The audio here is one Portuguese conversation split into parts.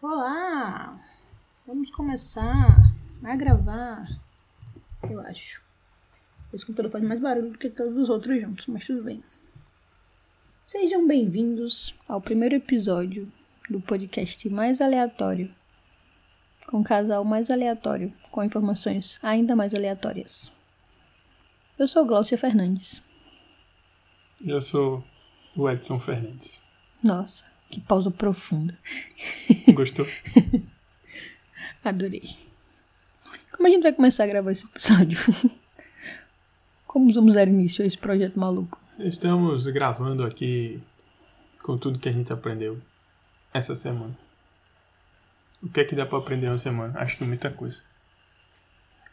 Olá! Vamos começar a gravar, eu acho. Esse computador faz mais barulho do que todos os outros juntos, mas tudo bem. Sejam bem-vindos ao primeiro episódio do podcast mais aleatório, com casal mais aleatório, com informações ainda mais aleatórias. Eu sou Glaucia Fernandes. Eu sou o Edson Fernandes. Nossa, que pausa profunda. Gostou? Adorei. Como a gente vai começar a gravar esse episódio? Como vamos dar início a esse projeto maluco? Estamos gravando aqui com tudo que a gente aprendeu essa semana. O que é que dá pra aprender uma semana? Acho que muita coisa.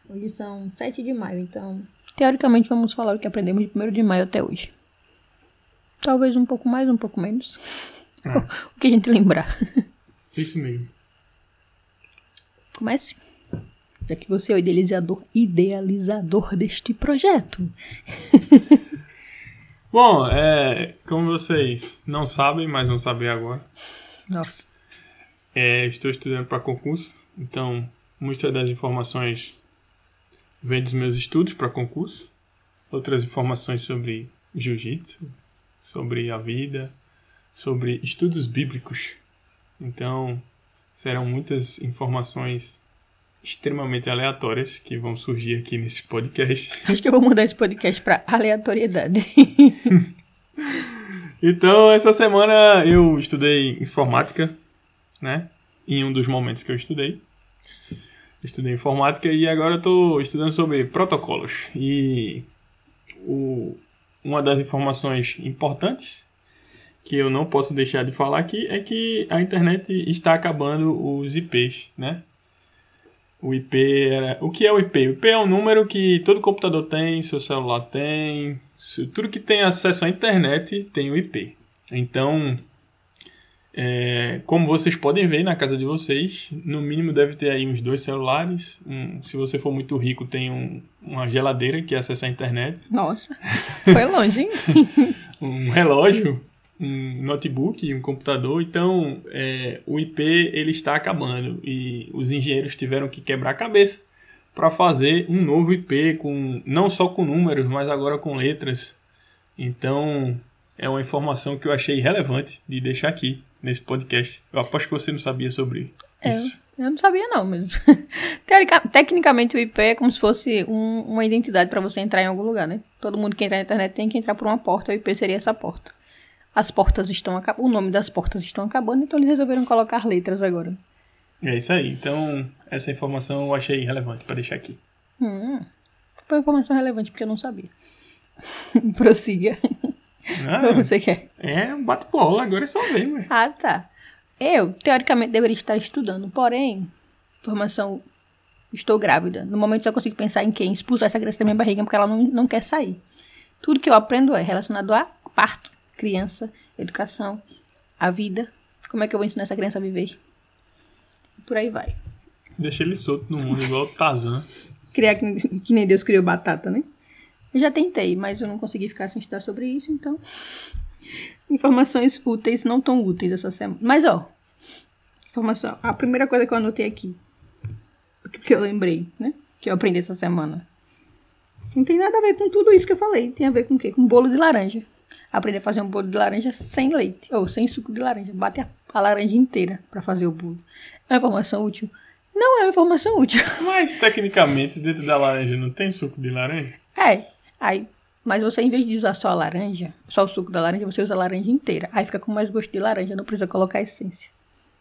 Hoje são 7 de maio, então. Teoricamente, vamos falar o que aprendemos de 1 de maio até hoje. Talvez um pouco mais, um pouco menos. Ah. o que a gente lembrar. Isso mesmo. Comece. Já que você é o idealizador, idealizador deste projeto. Bom, é, como vocês não sabem, mas vão saber agora, Nossa. é, estou estudando para concurso, então muitas das informações vêm dos meus estudos para concurso, outras informações sobre jiu-jitsu, sobre a vida, sobre estudos bíblicos. Então, serão muitas informações extremamente aleatórias que vão surgir aqui nesse podcast. Acho que eu vou mudar esse podcast pra aleatoriedade. Então, essa semana eu estudei informática, né? Em um dos momentos que eu estudei. Estudei informática e agora tô estudando sobre protocolos. E o, uma das informações importantes que eu não posso deixar de falar aqui é que a internet está acabando os IPs, né? O IP era. O que é o IP? O IP é um número que todo computador tem, seu celular tem, tudo que tem acesso à internet tem o IP. Então, é, como vocês podem ver na casa de vocês, no mínimo deve ter aí uns dois celulares. um- se você for muito rico, tem um- uma geladeira que acessa a internet, Nossa, foi longe, hein? um relógio, um notebook, um computador. Então, é, o IP ele está acabando e os engenheiros tiveram que quebrar a cabeça para fazer um novo IP com não só com números, mas agora com letras. Então, é uma informação que eu achei relevante de deixar aqui nesse podcast. Eu aposto que você não sabia sobre É, isso. eu não sabia não, mas Teorica- tecnicamente o IP é como se fosse um- uma identidade para você entrar em algum lugar, né? Todo mundo que entra na internet tem que entrar por uma porta, o IP seria essa porta. As portas estão acabando, o nome das portas estão acabando, então eles resolveram colocar letras agora. É isso aí. Então, essa informação eu achei relevante para deixar aqui. Hum, foi uma informação relevante porque eu não sabia. Prossiga. Ah, Você quer? é um bate-bola, agora é só ver, ué. Ah, tá. Eu, teoricamente, deveria estar estudando, porém, informação, estou grávida. No momento só consigo pensar em quem expulsar essa criança da minha barriga porque ela não, não quer sair. Tudo que eu aprendo é relacionado a parto, criança, educação, a vida. Como é que eu vou ensinar essa criança a viver? E por aí vai. Deixa ele solto no mundo, igual o Tarzan. Criar que, que nem Deus criou batata, né? Eu já tentei, mas eu não consegui ficar sem estudar sobre isso, então. Informações úteis, não tão úteis essa semana. Mas, ó. Informação. A primeira coisa que eu anotei aqui. Que eu lembrei, né? Que eu aprendi essa semana. Não tem nada a ver com tudo isso que eu falei. Tem a ver com o quê? Com bolo de laranja. Aprender a fazer um bolo de laranja sem leite. Ou sem suco de laranja. Bate a, a laranja inteira pra fazer o bolo. É uma informação útil? Não é uma informação útil. Mas, tecnicamente, dentro da laranja não tem suco de laranja? É. Aí, mas você, em vez de usar só a laranja, só o suco da laranja, você usa a laranja inteira. Aí fica com mais gosto de laranja, não precisa colocar essência.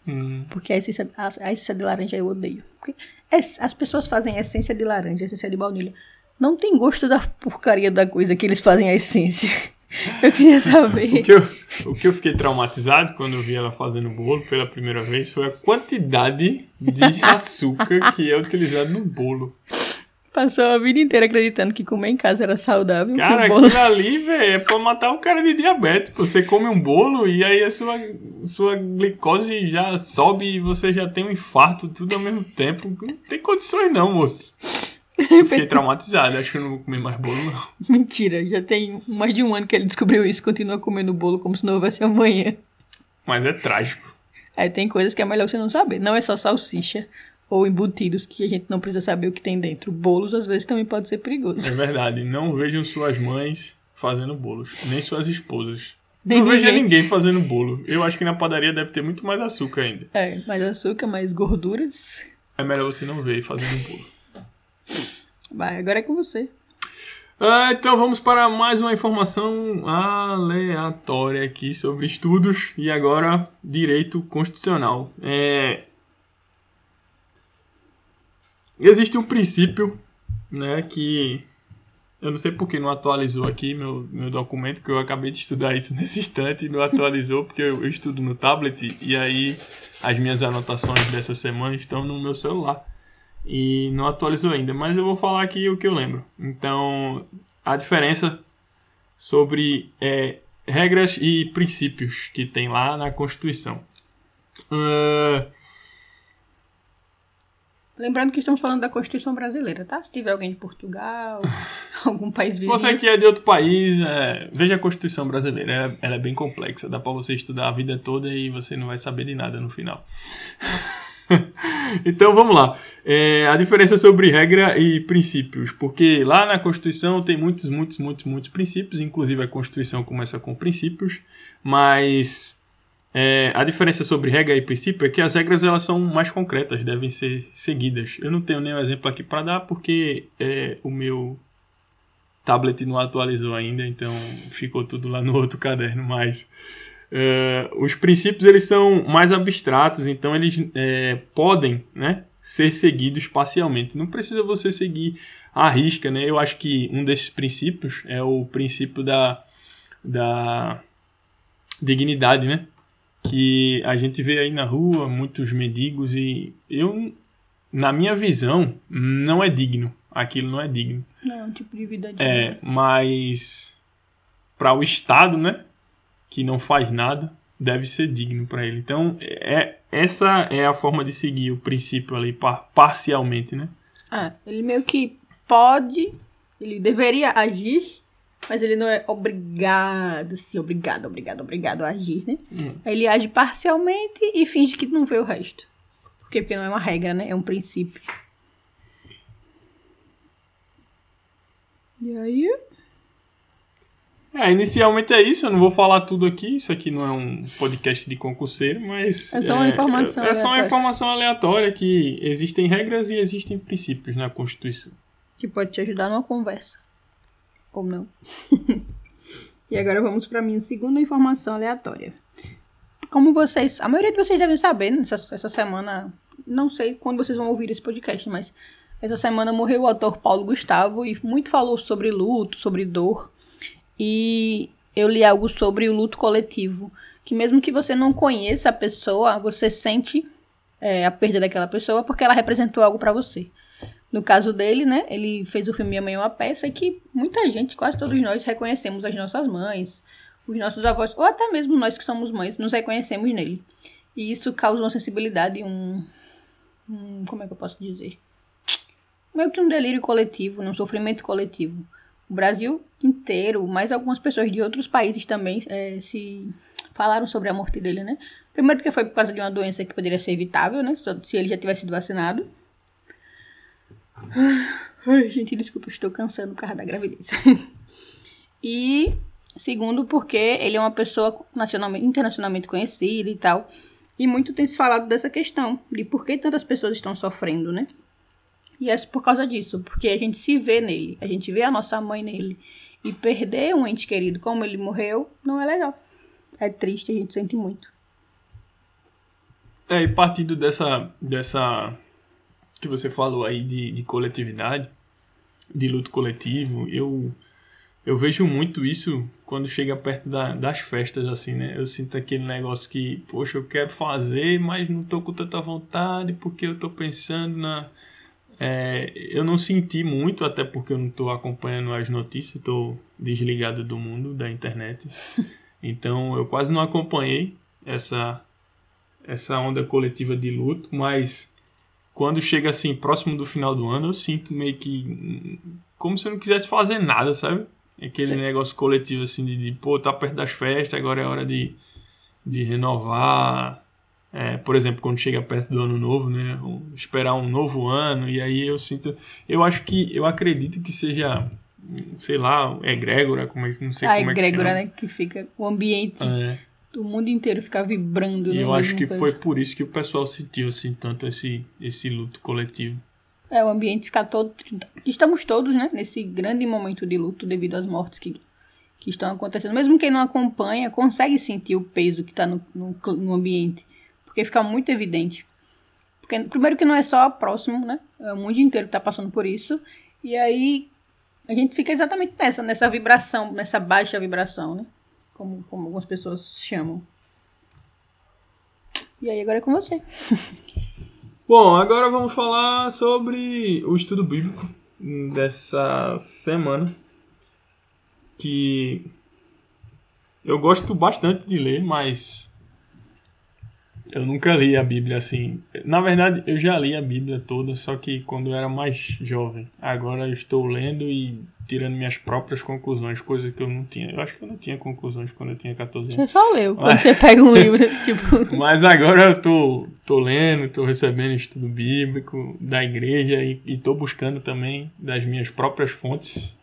Hum, Porque a essência, a, a essência de laranja eu odeio. Porque as pessoas fazem essência de laranja, essência de baunilha. Não tem gosto da porcaria da coisa que eles fazem a essência. Eu queria o, saber. que eu, o que eu fiquei traumatizado quando eu vi ela fazendo bolo pela primeira vez foi a quantidade de açúcar que é utilizado no bolo. Passou a vida inteira acreditando que comer em casa era saudável. Cara, o bolo... aquilo ali, velho, é pra matar o cara de diabetes. Você come um bolo e aí a sua, sua glicose já sobe e você já tem um infarto tudo ao mesmo tempo. Não tem condições não, moço. Eu fiquei traumatizado, acho que eu não vou comer mais bolo, não. Mentira, já tem mais de um ano que ele descobriu isso, continua comendo bolo como se não houvesse amanhã. Mas é trágico. É, tem coisas que é melhor você não saber. Não é só salsicha ou embutidos que a gente não precisa saber o que tem dentro. Bolos às vezes também pode ser perigoso. É verdade. Não vejam suas mães fazendo bolos, nem suas esposas. Nem não veja ninguém. ninguém fazendo bolo. Eu acho que na padaria deve ter muito mais açúcar ainda. É, mais açúcar, mais gorduras. É melhor você não ver fazendo bolo. Vai, agora é com você. Ah, então vamos para mais uma informação aleatória aqui sobre estudos e agora direito constitucional. É... Existe um princípio, né, que eu não sei porque não atualizou aqui meu, meu documento, que eu acabei de estudar isso nesse instante e não atualizou, porque eu, eu estudo no tablet e aí as minhas anotações dessa semana estão no meu celular e não atualizou ainda, mas eu vou falar aqui o que eu lembro. Então, a diferença sobre é, regras e princípios que tem lá na Constituição. Ah, Lembrando que estamos falando da Constituição Brasileira, tá? Se tiver alguém de Portugal, algum país vizinho. você que é de outro país, é, veja a Constituição brasileira. Ela, ela é bem complexa, dá pra você estudar a vida toda e você não vai saber de nada no final. então vamos lá. É, a diferença sobre regra e princípios, porque lá na Constituição tem muitos, muitos, muitos, muitos princípios, inclusive a Constituição começa com princípios, mas é, a diferença sobre regra e princípio é que as regras elas são mais concretas, devem ser seguidas. Eu não tenho nenhum exemplo aqui para dar porque é, o meu tablet não atualizou ainda, então ficou tudo lá no outro caderno, mas é, os princípios eles são mais abstratos, então eles é, podem né, ser seguidos parcialmente. Não precisa você seguir à risca, né? Eu acho que um desses princípios é o princípio da, da dignidade, né? Que a gente vê aí na rua muitos mendigos e eu, na minha visão, não é digno. Aquilo não é digno. Não, é um tipo de vida de É, mas para o Estado, né, que não faz nada, deve ser digno para ele. Então, é essa é a forma de seguir o princípio ali par- parcialmente, né? Ah, ele meio que pode, ele deveria agir, mas ele não é obrigado, sim, obrigado, obrigado, obrigado a agir, né? Aí Ele age parcialmente e finge que não vê o resto. Por quê? Porque não é uma regra, né? É um princípio. E aí? É, inicialmente é isso, eu não vou falar tudo aqui, isso aqui não é um podcast de concurseiro, mas... É só uma informação É, é só uma aleatória. informação aleatória que existem regras e existem princípios na Constituição. Que pode te ajudar numa conversa. Ou não. e agora vamos para minha segunda informação aleatória. Como vocês. A maioria de vocês devem saber, né, essa, essa semana. Não sei quando vocês vão ouvir esse podcast, mas essa semana morreu o ator Paulo Gustavo e muito falou sobre luto, sobre dor. E eu li algo sobre o luto coletivo. Que mesmo que você não conheça a pessoa, você sente é, a perda daquela pessoa porque ela representou algo para você. No caso dele, né, ele fez o filme Minha Mãe é uma Peça que muita gente, quase todos nós, reconhecemos as nossas mães, os nossos avós, ou até mesmo nós que somos mães, nos reconhecemos nele. E isso causa uma sensibilidade um, um. Como é que eu posso dizer? Meio que um delírio coletivo, né, um sofrimento coletivo. O Brasil inteiro, mais algumas pessoas de outros países também eh, se falaram sobre a morte dele, né? Primeiro porque foi por causa de uma doença que poderia ser evitável, né? só- Se ele já tivesse sido vacinado. Ai, gente, desculpa, estou cansando por causa da gravidez. e segundo, porque ele é uma pessoa nacionalmente, internacionalmente conhecida e tal. E muito tem se falado dessa questão, de por que tantas pessoas estão sofrendo, né? E é por causa disso, porque a gente se vê nele, a gente vê a nossa mãe nele. E perder um ente querido como ele morreu não é legal. É triste, a gente sente muito. É, e partindo dessa, dessa que você falou aí de, de coletividade, de luto coletivo, eu, eu vejo muito isso quando chega perto da, das festas, assim, né? Eu sinto aquele negócio que, poxa, eu quero fazer, mas não tô com tanta vontade porque eu tô pensando na. É, eu não senti muito, até porque eu não tô acompanhando as notícias, tô desligado do mundo, da internet. Então eu quase não acompanhei essa essa onda coletiva de luto, mas quando chega assim próximo do final do ano, eu sinto meio que como se eu não quisesse fazer nada, sabe? Aquele negócio coletivo assim de, de pô, tá perto das festas, agora é hora de, de renovar É, por exemplo, quando chega perto do ano novo, né? Esperar um novo ano, e aí eu sinto. Eu acho que. Eu acredito que seja. Sei lá, egrégora, como é não sei A como é que egrégora, chama. né? Que fica o ambiente É, do mundo inteiro ficar vibrando. e né, eu acho que coisa. foi por isso que o pessoal sentiu assim tanto esse, esse luto coletivo. É, o ambiente ficar todo. Estamos todos, né? Nesse grande momento de luto devido às mortes que, que estão acontecendo. Mesmo quem não acompanha, consegue sentir o peso que está no, no, no ambiente. Porque fica muito evidente. Porque, primeiro, que não é só próximo, né? É o mundo inteiro que está passando por isso. E aí a gente fica exatamente nessa, nessa vibração, nessa baixa vibração, né? Como, como algumas pessoas chamam. E aí agora é com você. Bom, agora vamos falar sobre o estudo bíblico dessa semana. Que eu gosto bastante de ler, mas eu nunca li a Bíblia assim. Na verdade, eu já li a Bíblia toda, só que quando eu era mais jovem. Agora eu estou lendo e tirando minhas próprias conclusões, coisa que eu não tinha. Eu acho que eu não tinha conclusões quando eu tinha 14 anos. Você só leu. Quando Mas- você pega um livro, tipo. Mas agora eu tô, tô lendo, tô recebendo estudo bíblico da igreja e, e tô buscando também das minhas próprias fontes.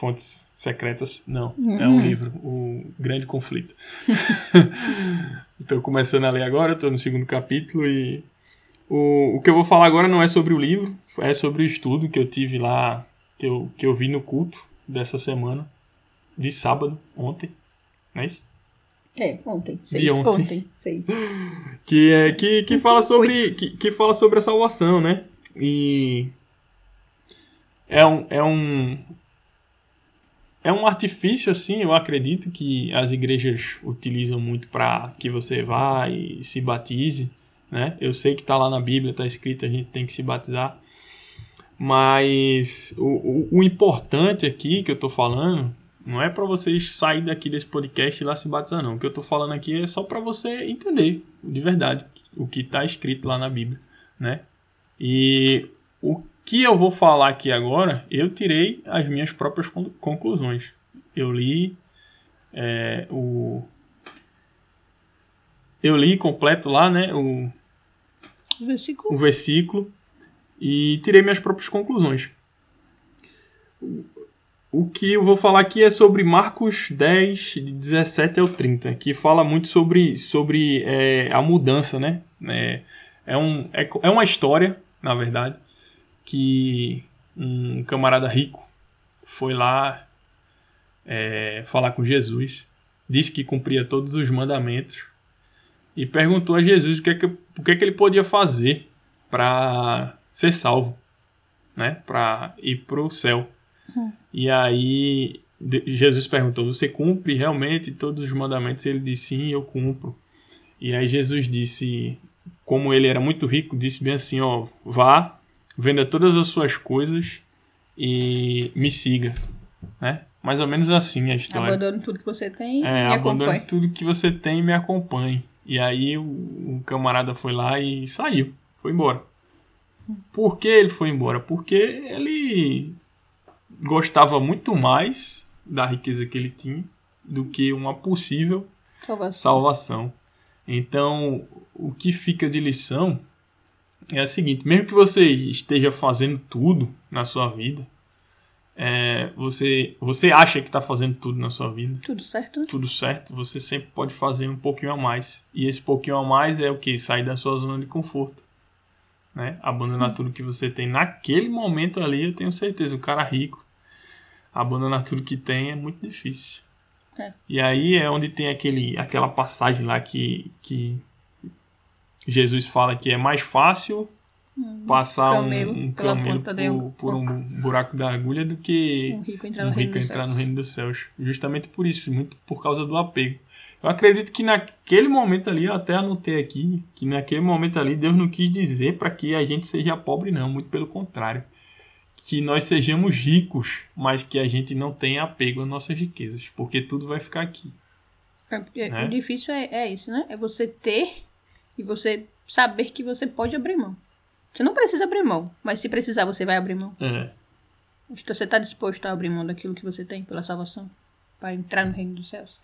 Fontes secretas. Não, é um livro, O Grande Conflito. Estou começando a ler agora, estou no segundo capítulo e o, o que eu vou falar agora não é sobre o livro, é sobre o estudo que eu tive lá, que eu, que eu vi no culto dessa semana, de sábado, ontem, não é isso? É, ontem. Seis. De ontem. ontem. Seis. que é que, que fala sobre que, que fala sobre a salvação, né? E é um é um é um artifício assim, eu acredito que as igrejas utilizam muito para que você vá e se batize, né? Eu sei que tá lá na Bíblia, tá escrito, a gente tem que se batizar. Mas o, o, o importante aqui que eu tô falando não é para vocês sair daqui desse podcast e lá se batizar, não. O que eu tô falando aqui é só para você entender de verdade o que tá escrito lá na Bíblia, né? E o que eu vou falar aqui agora, eu tirei as minhas próprias con- conclusões. Eu li é, o. Eu li completo lá, né? O, Versículo. o versículo e tirei minhas próprias conclusões. O- que eu vou falar aqui é sobre Marcos 10, de 17 ao 30, que fala muito sobre, sobre é, a mudança, né? É, é, um, é, é uma história, na verdade, que um camarada rico foi lá é, falar com Jesus, disse que cumpria todos os mandamentos e perguntou a Jesus o que é que, o que, é que ele podia fazer para ser salvo, né? Para ir para o céu. E aí Jesus perguntou: Você cumpre realmente todos os mandamentos? Ele disse: Sim, eu cumpro. E aí Jesus disse, como ele era muito rico, disse bem assim: Ó, vá, venda todas as suas coisas e me siga, né? Mais ou menos assim a história. Abandone tudo que você tem É, e me acompanhe. tudo que você tem e me acompanhe. E aí o, o camarada foi lá e saiu, foi embora. Por que ele foi embora? Porque ele gostava muito mais da riqueza que ele tinha do que uma possível Salvação. salvação. Então, o que fica de lição é a seguinte: mesmo que você esteja fazendo tudo na sua vida, é, você, você acha que está fazendo tudo na sua vida, Tudo certo? né? tudo certo, você sempre pode fazer um pouquinho a mais. E esse pouquinho a mais é o que? Sair da sua zona de conforto. Né? Abandonar tudo que você tem naquele momento ali, eu tenho certeza. O cara rico, abandonar tudo que tem é muito difícil. É. E aí é onde tem aquele, aquela passagem lá que, que Jesus fala que é mais fácil passar um- camelo um, pela camelo por, um- por um buraco da agulha do que Um rico entrar um no reino rico dos entrar no céus. reino dos céus. Justamente por isso, muito por causa do apego. Eu acredito que naquele momento ali, eu até anotei aqui, que naquele momento ali Deus não quis dizer para que a gente seja pobre, não, muito pelo contrário. Que nós sejamos ricos, mas que a gente não tenha apego às nossas riquezas, porque tudo vai ficar aqui. É, porque Né? O difícil é, é isso, né? É você ter e você saber que você pode abrir mão. Você não precisa abrir mão, mas se precisar, você vai abrir mão. É, Então você está disposto a abrir mão daquilo que você tem pela salvação, para entrar no reino dos céus.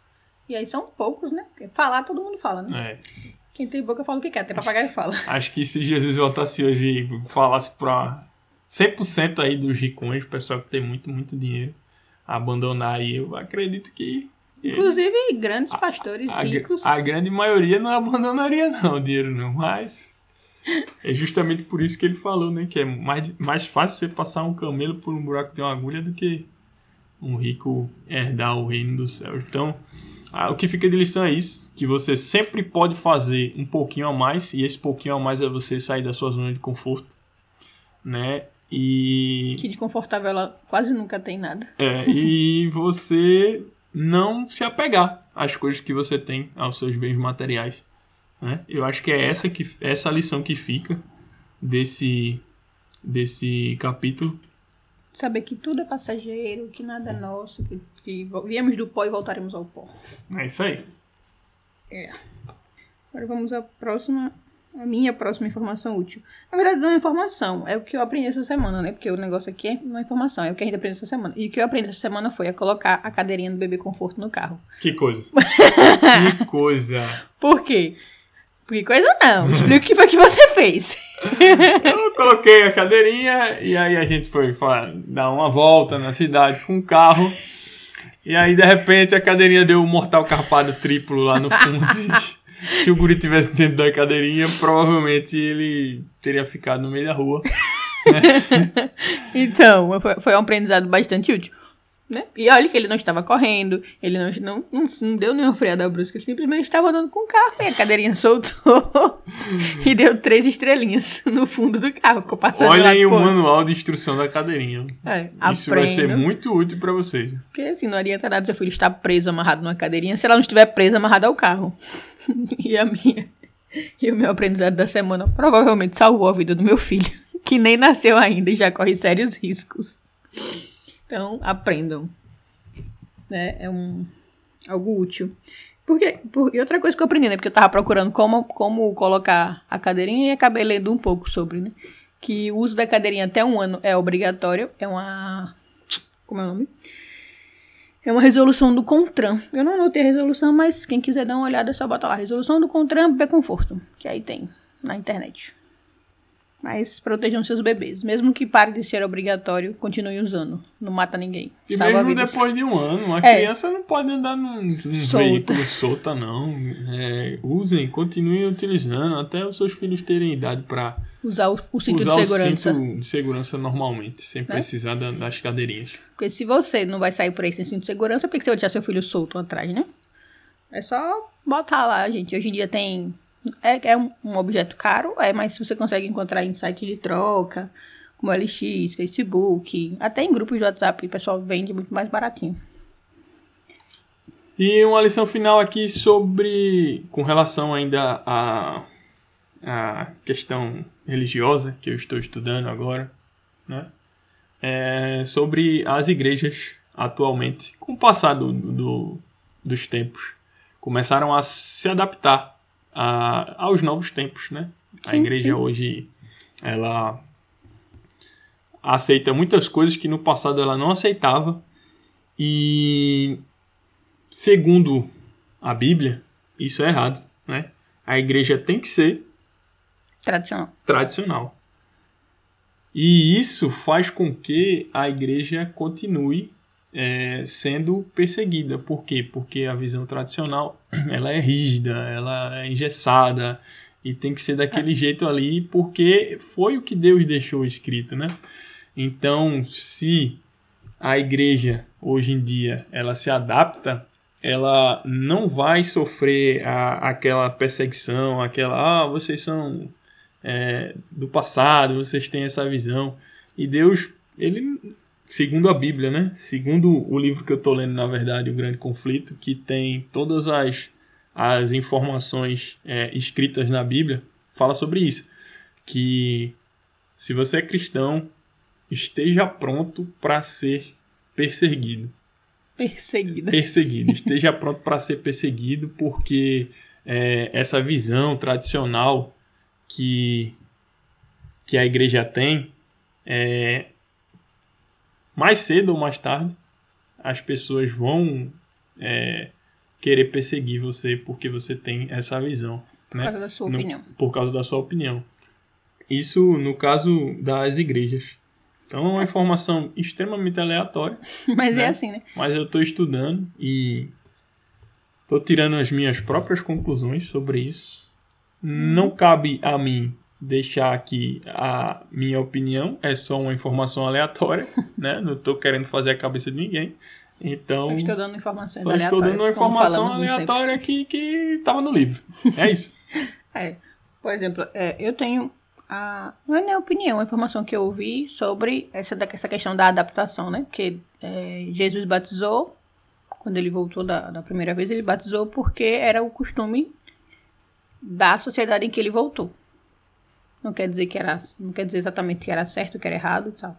E aí são poucos, né? Falar todo mundo fala, né? é. Quem tem boca fala o que quer, até papagaio fala. Acho que se Jesus voltasse hoje e falasse pra 100% aí dos ricões, o pessoal que tem muito, muito dinheiro, abandonar aí, eu acredito que. Inclusive, grandes pastores a, ricos. a grande maioria não abandonaria não o dinheiro não, mas é justamente por isso que ele falou, né, que é mais, mais fácil você passar um camelo por um buraco de uma agulha do que um rico herdar o reino dos céus. Então, ah, o que fica de lição é isso, que você sempre pode fazer um pouquinho a mais, e esse pouquinho a mais é você sair da sua zona de conforto, né? E Que de confortável ela quase nunca tem nada. é, e você não se apegar às coisas que você tem, aos seus bens materiais. Né? Eu acho que é essa, que, essa lição que fica desse, desse capítulo. Saber que tudo é passageiro, que nada é nosso, que, que viemos do pó e voltaremos ao pó. É isso aí. É. Agora vamos à próxima. A minha próxima informação útil. Na verdade, não é informação, é o que eu aprendi essa semana, né? Porque o negócio aqui é é informação, é o que a gente aprendeu essa semana. E o que eu aprendi essa semana foi a colocar a cadeirinha do bebê conforto no carro. Que coisa. que coisa. Por quê? Porque coisa não. Explica o que foi que você fez. Eu coloquei a cadeirinha e aí a gente foi dar uma volta na cidade com o carro. E aí, de repente, a cadeirinha deu um mortal carpado triplo lá no fundo. Se o guri tivesse dentro da cadeirinha, provavelmente ele teria ficado no meio da rua. Então, foi, foi um aprendizado bastante útil. Né? E olha que ele não estava correndo, ele não, não, não, não deu nenhuma freada brusca, ele simplesmente estava andando com o carro e a cadeirinha soltou e deu três estrelinhas no fundo do carro, ficou passando lá Olhem o pro outro. manual de instrução da cadeirinha. É, Isso vai ser muito útil pra vocês. Porque assim, não adianta nada seu filho estar preso, amarrado numa cadeirinha, se ela não estiver presa, amarrada ao carro. e a minha. E o meu aprendizado da semana provavelmente salvou a vida do meu filho, que nem nasceu ainda e já corre sérios riscos. Então, aprendam. É, é um, algo útil. Porque, por, e outra coisa que eu aprendi, né? Porque eu tava procurando como, como colocar a cadeirinha e acabei lendo um pouco sobre, né? Que o uso da cadeirinha até um ano é obrigatório. É uma. Como é o nome? É uma resolução do CONTRAN. Eu não anotei a resolução, mas quem quiser dar uma olhada é só bota lá. Resolução do CONTRAN Bebê Conforto. Que aí tem na internet. Mas protejam seus bebês. Mesmo que pare de ser obrigatório, continue usando. Não mata ninguém. E Salva mesmo vidas. depois de um ano, a É. criança não pode andar num, num Solta. veículo solta, não. É, usem, continuem utilizando até os seus filhos terem idade para Usar o, o cinto usar de segurança. o cinto de segurança normalmente, sem precisar da- das cadeirinhas. Porque se você não vai sair por aí sem cinto de segurança, por que você vai deixar seu filho solto atrás, né? É só botar lá, gente. Hoje em dia tem. É, é um, objeto caro, é, mas você consegue encontrar em site de troca, como LX, Facebook, até em grupos de WhatsApp, o pessoal vende muito mais baratinho. E uma lição final aqui sobre, com relação ainda à, questão religiosa que eu estou estudando agora, né? É sobre as igrejas atualmente, com o passar do- dos tempos, começaram a se adaptar a- aos novos tempos, né? A Sim, igreja sim. hoje, ela aceita muitas coisas que no passado ela não aceitava e segundo a Bíblia, isso é errado, né? A igreja tem que ser Tradicional. tradicional. E isso faz com que a igreja continue é, sendo perseguida. Por quê? Porque a visão tradicional ela é rígida, ela é engessada e tem que ser daquele jeito ali porque foi o que Deus deixou escrito, né? Então, se a igreja hoje em dia ela se adapta, ela não vai sofrer a, aquela perseguição, aquela ah, vocês são é, do passado, vocês têm essa visão. E Deus, ele, segundo a Bíblia, né? Segundo o livro que eu estou lendo, na verdade, O Grande Conflito, que tem todas as, as informações é, escritas na Bíblia, fala sobre isso. Que se você é cristão, esteja pronto para ser perseguido Perseguida. perseguido. Esteja pronto para ser perseguido, porque é, essa visão tradicional que, que a igreja tem, é, mais cedo ou mais tarde, as pessoas vão é, querer perseguir você porque você tem essa visão. Por causa da sua No- opinião. Por causa da sua opinião. Isso no caso das igrejas. Então é uma informação extremamente aleatória, Mas né? é assim, né? mas eu estou estudando e estou tirando as minhas próprias conclusões sobre isso. Não cabe a mim deixar aqui a minha opinião, é só uma informação aleatória, né? Não estou querendo fazer a cabeça de ninguém. Então, Só estou dando informações só aleatórias. estou dando uma informação aleatória que que estava no livro. É isso. É. Por exemplo, é, eu tenho a. Não é nem a opinião, a informação que eu ouvi sobre essa, da- essa questão da adaptação, né? Porque é, Jesus batizou, quando ele voltou da, da primeira vez, ele batizou porque era o costume da sociedade em que ele voltou. Não quer dizer que era. Não quer dizer exatamente que era certo, que era errado e tal.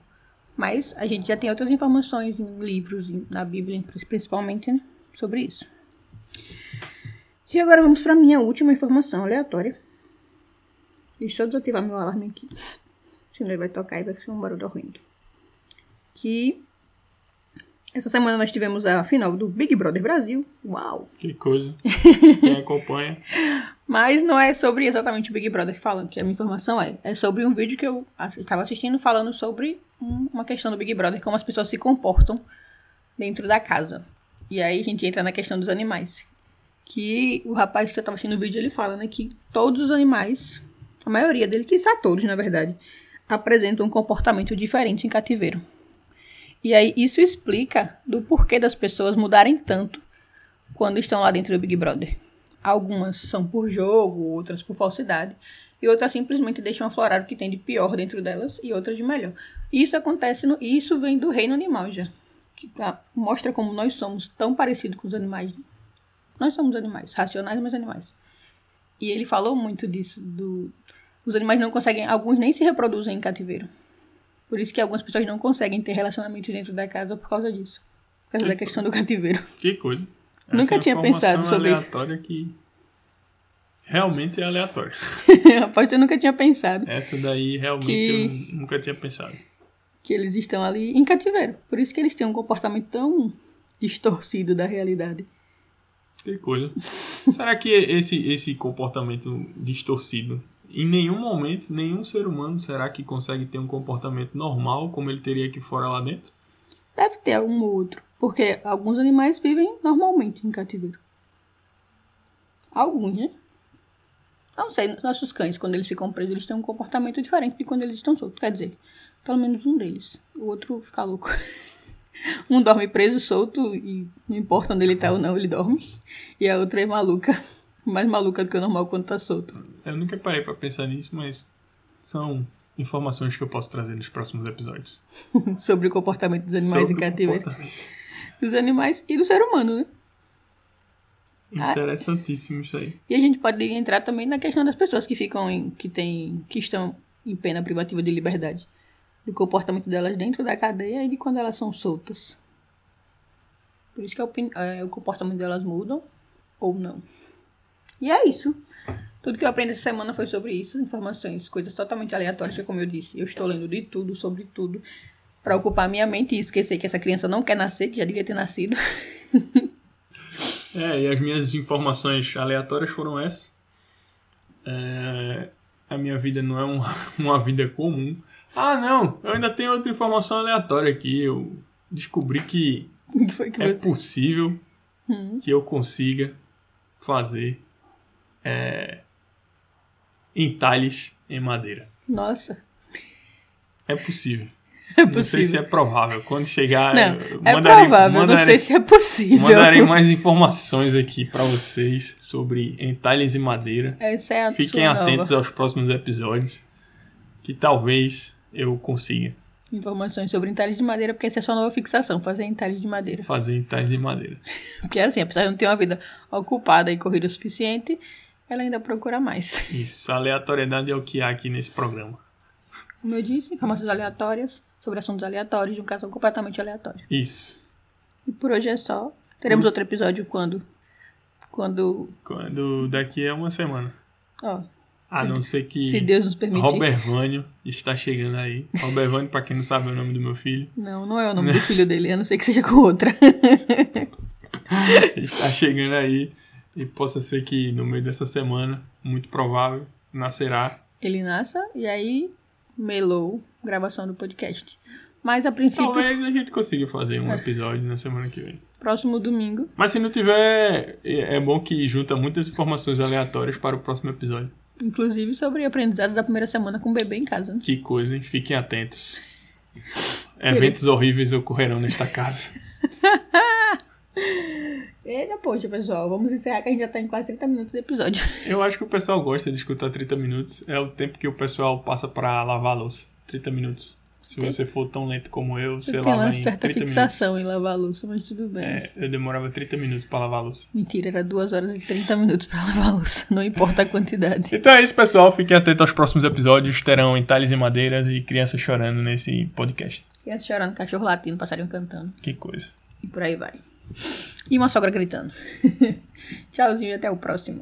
Mas a gente já tem outras informações em livros, na Bíblia, principalmente, né, sobre isso. E agora vamos para minha última informação aleatória. Deixa eu desativar meu alarme aqui. Senão ele vai tocar e vai ficar um barulho horrendo. Que essa semana nós tivemos a final do Big Brother Brasil. Uau! Que coisa. Quem acompanha. Mas não é sobre exatamente o Big Brother falando, que a minha informação é. É sobre um vídeo que eu estava assistindo falando sobre um- uma questão do Big Brother, como as pessoas se comportam dentro da casa. E aí a gente entra na questão dos animais. Que o rapaz que eu estava assistindo o vídeo, ele fala, né, que todos os animais, a maioria dele, que todos, na verdade, apresentam um comportamento diferente em cativeiro. E aí isso explica do porquê das pessoas mudarem tanto quando estão lá dentro do Big Brother. Algumas são por jogo, outras por falsidade, e outras simplesmente deixam aflorar o que tem de pior dentro delas e outras de melhor. Isso acontece no, e isso vem do reino animal já, que ah, mostra como nós somos tão parecidos com os animais. Nós somos animais, racionais, mas animais. E ele falou muito disso, do os animais não conseguem, alguns nem se reproduzem em cativeiro. Por isso que algumas pessoas não conseguem ter relacionamento dentro da casa por causa disso. Por causa da questão do cativeiro. Que coisa. Nunca é tinha pensado sobre isso. aleatória que realmente é aleatória. Rapaz, eu nunca tinha pensado Essa daí realmente Que- eu nunca tinha pensado. que eles estão ali em cativeiro. Por isso que eles têm um comportamento tão distorcido da realidade. Que coisa. Será que esse, esse comportamento distorcido, em nenhum momento, nenhum ser humano será que consegue ter um comportamento normal como ele teria aqui fora lá dentro? Deve ter um ou outro. Porque alguns animais vivem normalmente em cativeiro. Alguns, né? Não sei, nossos cães, quando eles ficam presos, eles têm um comportamento diferente de quando eles estão soltos. Quer dizer, pelo menos um deles. O outro fica louco. um dorme preso, solto, e não importa onde ele tá ou não, ele dorme. E a outra é maluca. Mais maluca do que o normal quando tá solto. Eu nunca parei pra pensar nisso, mas são informações que eu posso trazer nos próximos episódios. Sobre o comportamento dos animais Sobre em cativeiro. Dos animais e do ser humano, né? Ah. Interessantíssimo isso aí. E a gente pode entrar também na questão das pessoas que ficam em, que tem, que estão em pena privativa de liberdade. Do comportamento delas dentro da cadeia e de quando elas são soltas. Por isso que a é, o comportamento delas mudam ou não. E é isso. Tudo que eu aprendi essa semana foi sobre isso, informações, coisas totalmente aleatórias, que como eu disse, eu estou lendo de tudo, sobre tudo, para ocupar minha mente e esquecer que essa criança não quer nascer, que já devia ter nascido. É, e as minhas informações aleatórias foram essas. É, a minha vida não é um- uma vida comum. Ah, não! Eu ainda tenho outra informação aleatória aqui. Eu descobri que que foi que é você... possível Hum. que eu consiga fazer é, entalhes em madeira. Nossa, É possível. é Não sei se possível. é provável. Quando chegar, Não, eu é mandarei- provável, não mandarei- sei se é possível. Mandarei mais informações aqui pra vocês sobre entalhes em madeira. Essa é a Fiquem atentos nova. aos próximos episódios, que talvez eu consiga Informações sobre entalhes de madeira, porque essa é a sua nova fixação, fazer entalhes de madeira. fazer entalhes de madeira. Porque assim, apesar de não ter uma vida ocupada e corrida o suficiente, ela ainda procura mais. Isso, aleatoriedade é o que há aqui nesse programa. Como eu disse, informações aleatórias sobre assuntos aleatórios de um caso completamente aleatório. Isso. E por hoje é só. Teremos outro episódio quando. Quando. Quando daqui a uma semana. Ó, A Se- não ser que se Deus nos permitir. Robert Vânio está chegando aí. Robert Vânio, pra quem não sabe é o nome do meu filho, Não, não é o nome do filho dele, a não ser que seja com outra. está chegando aí. E possa ser que no meio dessa semana, muito provável, nascerá. Ele nasça e aí melou gravação do podcast. Mas a princípio, Talvez a gente consiga fazer um episódio na semana que vem. próximo domingo. Mas se não tiver, é é bom que junta muitas informações aleatórias para o próximo episódio. Inclusive sobre aprendizados da primeira semana com o bebê em casa. né? Que coisa, hein? Fiquem atentos. Eventos horríveis ocorrerão nesta casa. Eita, poxa, pessoal. Vamos encerrar que a gente já tá em quase 30 minutos de episódio. Eu acho que o pessoal gosta de escutar 30 minutos. É o tempo que o pessoal passa pra lavar a louça. 30 minutos. Se Tem- você for tão lento como eu, você Tem lava uma em certa 30 fixação em lavar a louça, mas tudo bem. É, eu demorava 30 minutos pra lavar a louça. Mentira, era 2 horas e 30 minutos pra lavar a louça. Não importa a quantidade. Então é isso, pessoal. Fiquem atentos aos próximos episódios. Terão entalhes e madeiras e crianças chorando nesse podcast. Criança chorando, cachorro latindo, passarinho cantando. Que coisa. E por aí vai. E uma sogra gritando. Tchauzinho e até o próximo.